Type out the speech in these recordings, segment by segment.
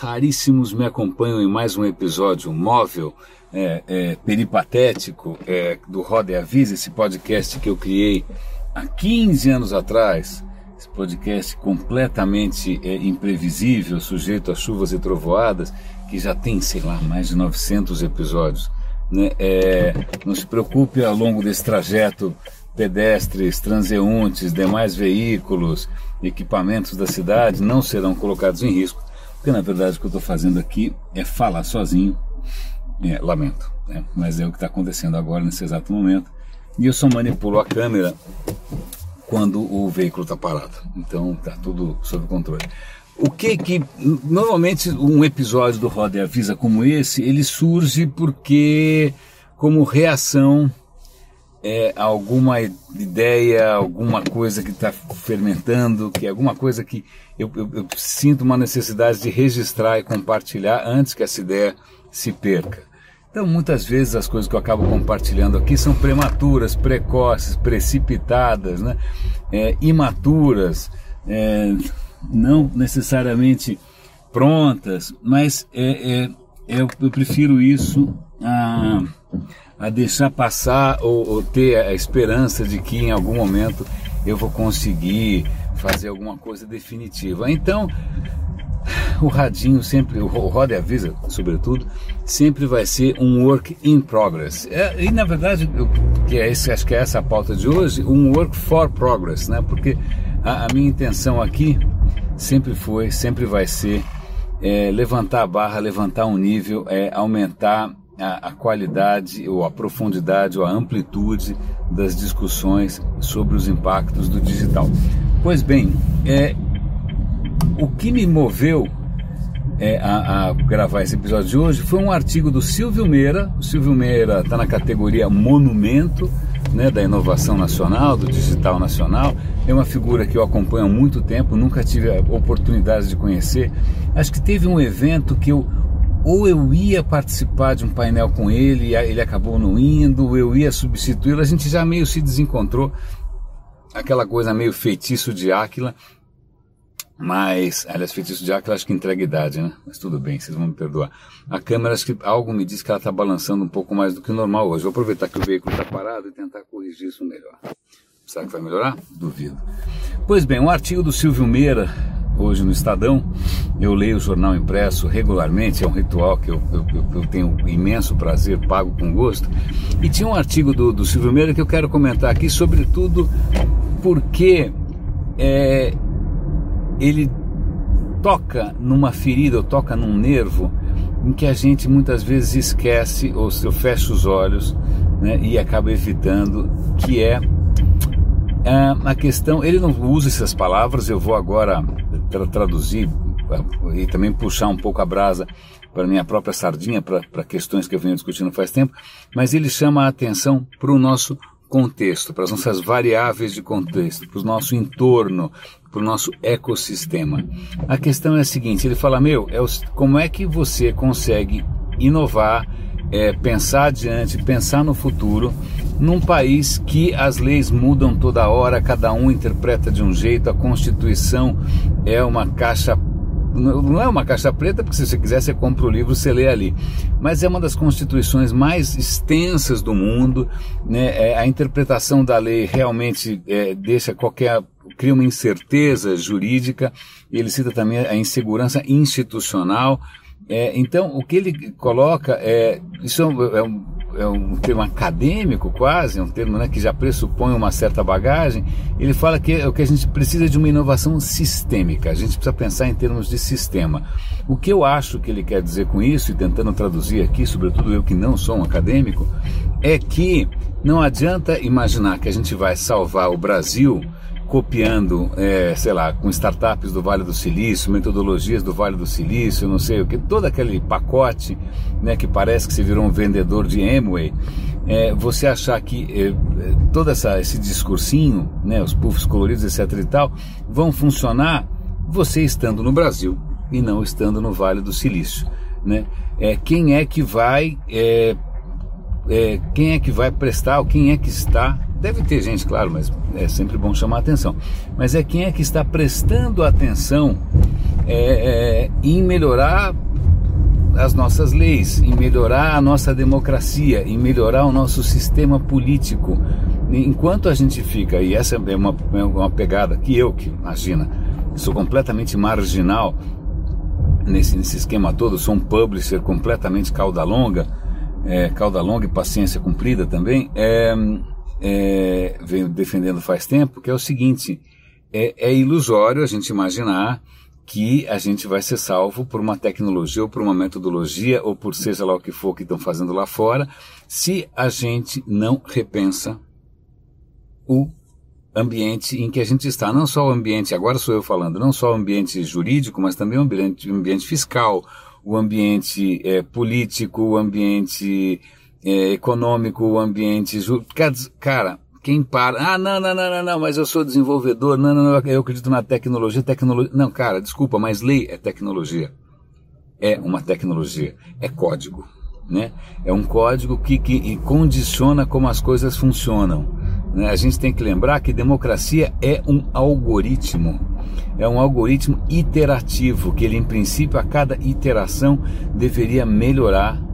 raríssimos me acompanham em mais um episódio móvel, é, é, peripatético é, do Roda e Avisa, esse podcast que eu criei há 15 anos atrás. Esse podcast completamente é, imprevisível, sujeito a chuvas e trovoadas, que já tem, sei lá, mais de 900 episódios. Né? É, não se preocupe ao longo desse trajeto pedestres, transeuntes, demais veículos, equipamentos da cidade não serão colocados em risco, porque na verdade o que eu estou fazendo aqui é falar sozinho. É, lamento, né? mas é o que está acontecendo agora nesse exato momento. E eu só manipulo a câmera quando o veículo está parado. Então está tudo sob controle. O que que normalmente um episódio do Roda e Avisa como esse ele surge porque como reação é, alguma ideia, alguma coisa que está fermentando, que é alguma coisa que eu, eu, eu, sinto uma necessidade de registrar e compartilhar antes que essa ideia se perca. Então, muitas vezes as coisas que eu acabo compartilhando aqui são prematuras, precoces, precipitadas, né? É, imaturas, é, não necessariamente prontas, mas é, é, é eu prefiro isso a a deixar passar ou, ou, ter a esperança de que em algum momento eu vou conseguir fazer alguma coisa definitiva. Então, o radinho sempre, o Roda Avisa, sobretudo, sempre vai ser um work in progress. É, e na verdade, eu, que é esse, acho que é essa a pauta de hoje, um work for progress, né? Porque a, a minha intenção aqui sempre foi, sempre vai ser é, levantar a barra, levantar um nível, é, aumentar a, a, qualidade ou a profundidade ou a amplitude das discussões sobre os impactos do digital. Pois bem, é, o que me moveu é, a, a, gravar esse episódio de hoje foi um artigo do Silvio Meira. O Silvio Meira está na categoria Monumento né, da inovação nacional, do digital nacional. É uma figura que eu acompanho há muito tempo, nunca tive a oportunidade de conhecer. Acho que teve um evento que eu ou eu ia participar de um painel com ele ele acabou não indo, eu ia substituí-lo, a gente já meio se desencontrou, aquela coisa meio feitiço de Áquila, mas, aliás, feitiço de Áquila acho que entrega idade, né? Mas tudo bem, vocês vão me perdoar. A câmera, acho que algo me diz que ela está balançando um pouco mais do que o normal hoje. Vou aproveitar que o veículo está parado e tentar corrigir isso melhor. Será que vai melhorar? Duvido. Pois bem, um artigo do Silvio Meira, hoje no Estadão. Eu leio o jornal impresso regularmente, é um ritual que eu, eu, eu tenho imenso prazer, pago com gosto. E tinha um artigo do, do Silvio Meira que eu quero comentar aqui, sobretudo porque é, ele toca numa ferida, ou toca num nervo em que a gente muitas vezes esquece ou se fecha os olhos né, e acaba evitando, que é é, a questão, ele não usa essas palavras, eu vou agora tra traduzir e também puxar um pouco a brasa para minha própria sardinha, para, para questões que eu venho discutindo faz tempo, mas ele chama a atenção para o nosso contexto, para as nossas variáveis de contexto, para o nosso entorno, para o nosso ecossistema. A questão é a seguinte: ele fala, meu, é o, como é que você consegue inovar é, pensar adiante, pensar no futuro, num país que as leis mudam toda hora, cada um interpreta de um jeito, a Constituição é uma caixa não é uma caixa preta, porque se você quiser você compra o livro, você lê ali. Mas é uma das constituições mais extensas do mundo. Né? É, a interpretação da lei realmente é, deixa qualquer cria uma incerteza jurídica. Ele cita também a insegurança institucional. É, então, o que ele coloca é. Isso é um, é um, termo acadêmico, quase, é um termo né, que já pressupõe uma certa bagagem. Ele fala que é o que a gente precisa de uma inovação sistêmica, a gente precisa pensar em termos de sistema. O que eu acho que ele quer dizer com isso, e tentando traduzir aqui, sobretudo eu que não sou um acadêmico, é que não adianta imaginar que a gente vai salvar o Brasil copiando, é, sei lá, com startups do Vale do Silício, metodologias do Vale do Silício, não sei o que, todo aquele pacote né, que parece que se virou um vendedor de Amway, é, você achar que é, todo essa, esse discursinho, né, os puffs coloridos, etc e tal, vão funcionar você estando no Brasil e não estando no Vale do Silício. Né? É, quem é que vai é, é, quem é que vai prestar, ou quem é que está Deve ter gente, claro, mas é sempre bom chamar atenção. Mas é quem é que está prestando atenção é, é, em melhorar as nossas leis, em melhorar a nossa democracia, em melhorar o nosso sistema político. Enquanto a gente fica, e essa é uma, é uma pegada que eu, que imagina, sou completamente marginal nesse, nesse esquema todo, sou um publisher completamente cauda longa, é, cauda longa e paciência cumprida também, é, é, venho defendendo faz tempo, que é o seguinte, é, é ilusório a gente imaginar que a gente vai ser salvo por uma tecnologia ou por uma metodologia ou por seja lá o que for que estão fazendo lá fora, se a gente não repensa o ambiente em que a gente está, não só o ambiente, agora sou eu falando, não só o ambiente jurídico, mas também o ambiente, o ambiente fiscal, o ambiente é, político, o ambiente é, econômico, ambiente cara, quem para, ah, não, não, não, não, não, mas eu sou desenvolvedor, não, não, não, eu acredito na tecnologia, tecnologia. Não, cara, desculpa, mas lei é tecnologia. É uma tecnologia, é código, né? É um código que, que condiciona como as coisas funcionam. Né? A gente tem que lembrar que democracia é um algoritmo. É um algoritmo iterativo, que ele, em princípio, a cada iteração deveria melhorar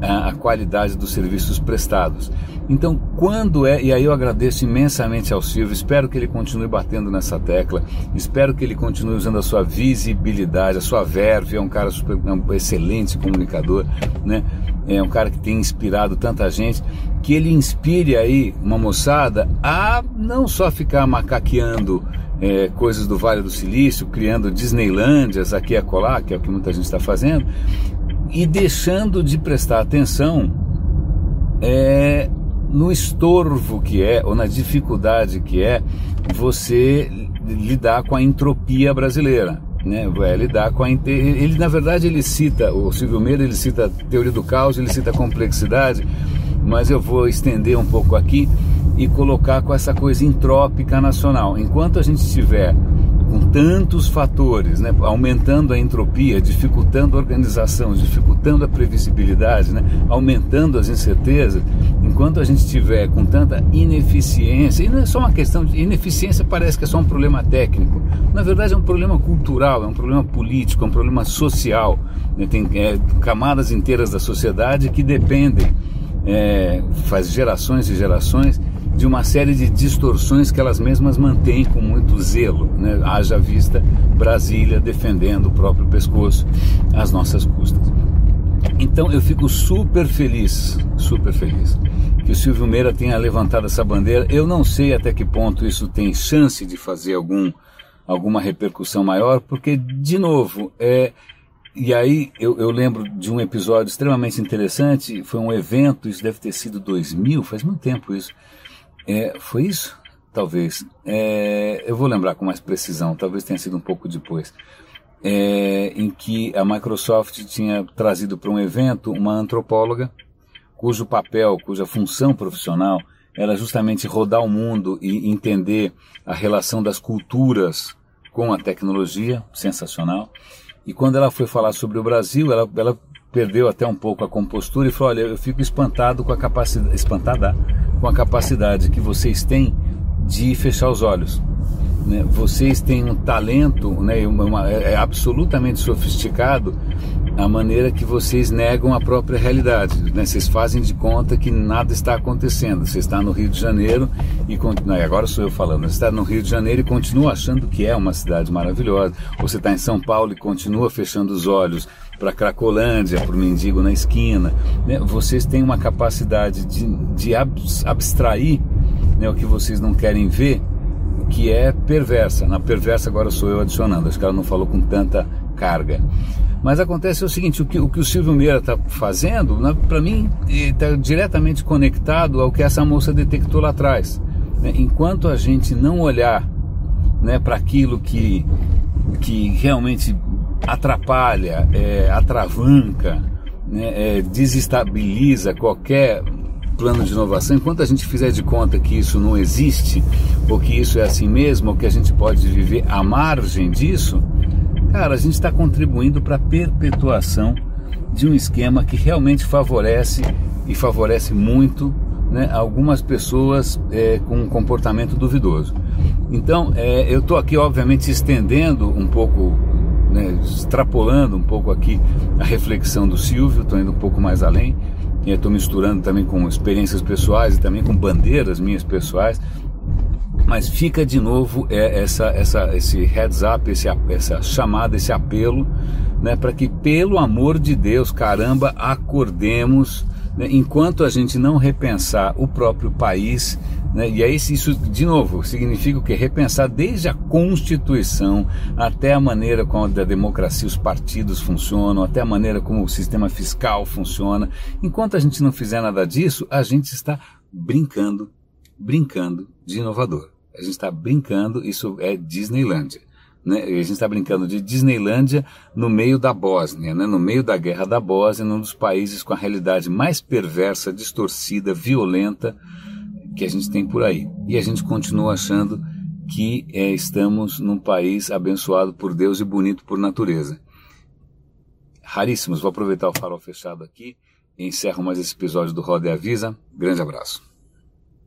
a qualidade dos serviços prestados. Então, quando é, e aí eu agradeço imensamente ao Silvio, espero que ele continue batendo nessa tecla, espero que ele continue usando a sua visibilidade, a sua verve, é um cara super, é um excelente comunicador, né? É um cara que tem inspirado tanta gente, que ele inspire aí uma moçada a não só ficar macaqueando é, coisas do Vale do Silício, criando Disneylândias aqui e acolá, que é o que muita gente está fazendo, e deixando de prestar atenção é, no estorvo que é, ou na dificuldade que é, você lidar com a entropia brasileira. Né, é lidar com a ele na verdade ele cita o Silvio Meira ele cita a teoria do caos ele cita a complexidade mas eu vou estender um pouco aqui e colocar com essa coisa entrópica nacional enquanto a gente tiver com tantos fatores, né, aumentando a entropia, dificultando a organização, dificultando a previsibilidade, né, aumentando as incertezas, enquanto a gente tiver com tanta ineficiência, e não é só uma questão de ineficiência, parece que é só um problema técnico, na verdade é um problema cultural, é um problema político, é um problema social, né, tem é, camadas inteiras da sociedade que dependem, é, faz gerações e gerações de uma série de distorções que elas mesmas mantêm com muito zelo, né? haja vista Brasília defendendo o próprio pescoço às nossas custas. Então eu fico super feliz, super feliz que o Silvio Meira tenha levantado essa bandeira. Eu não sei até que ponto isso tem chance de fazer algum, alguma repercussão maior, porque, de novo, é, e aí eu, eu, lembro de um episódio extremamente interessante, foi um evento, isso deve ter sido 2000, faz muito tempo isso, é, foi isso? Talvez. É, eu vou lembrar com mais precisão, talvez tenha sido um pouco depois. É, em que a Microsoft tinha trazido para um evento uma antropóloga cujo papel, cuja função profissional era justamente rodar o mundo e entender a relação das culturas com a tecnologia, sensacional. E quando ela foi falar sobre o Brasil, ela, ela perdeu até um pouco a compostura e falou: Olha, eu fico espantado com a capacidade, espantada com a capacidade que vocês têm de fechar os olhos. Né? Vocês têm um talento, né? Uma, uma, é, é absolutamente sofisticado a maneira que vocês negam a própria realidade. Né? Vocês fazem de conta que nada está acontecendo. Você está no Rio de Janeiro e não, agora sou eu falando. Você está no Rio de Janeiro e continua achando que é uma cidade maravilhosa. Você está em São Paulo e continua fechando os olhos para Cracolândia, para o mendigo na esquina. Né? Vocês têm uma capacidade de, de abstrair né, o que vocês não querem ver, que é perversa. Na perversa agora sou eu adicionando, acho que ela não falou com tanta carga. Mas acontece o seguinte, o que o, que o Silvio Meira está fazendo, né, para mim, está diretamente conectado ao que essa moça detectou lá atrás. Né? Enquanto a gente não olhar né, para aquilo que, que realmente atrapalha, é, atravanca, né, é, desestabiliza qualquer plano de inovação, enquanto a gente fizer de conta que isso não existe, ou que isso é assim mesmo, ou que a gente pode viver à margem disso, cara, a gente está contribuindo para a perpetuação de um esquema que realmente favorece e favorece muito né, algumas pessoas é, com um comportamento duvidoso. Então, é, eu estou aqui, obviamente, estendendo um pouco né, extrapolando um pouco aqui a reflexão do Silvio, estou indo um pouco mais além, estou misturando também com experiências pessoais e também com bandeiras minhas pessoais, mas fica de novo é, essa, essa, esse heads up, esse, essa chamada, esse apelo, né, para que pelo amor de Deus, caramba, acordemos, né, enquanto a gente não repensar o próprio país, e aí isso, de novo, significa o que? Repensar desde a Constituição até a maneira como a democracia, os partidos funcionam, até a maneira como o sistema fiscal funciona. Enquanto a gente não fizer nada disso, a gente está brincando, brincando de inovador. A gente está brincando, isso é Disneylândia. Né? A gente está brincando de Disneylândia no meio da Bósnia, né? no meio da guerra da Bósnia, num dos países com a realidade mais perversa, distorcida, violenta que a gente tem por aí. E a gente continua achando que é, estamos num país abençoado por Deus e bonito por natureza. Raríssimos. Vou aproveitar o farol fechado aqui encerro mais esse episódio do Roda e Avisa. Grande abraço.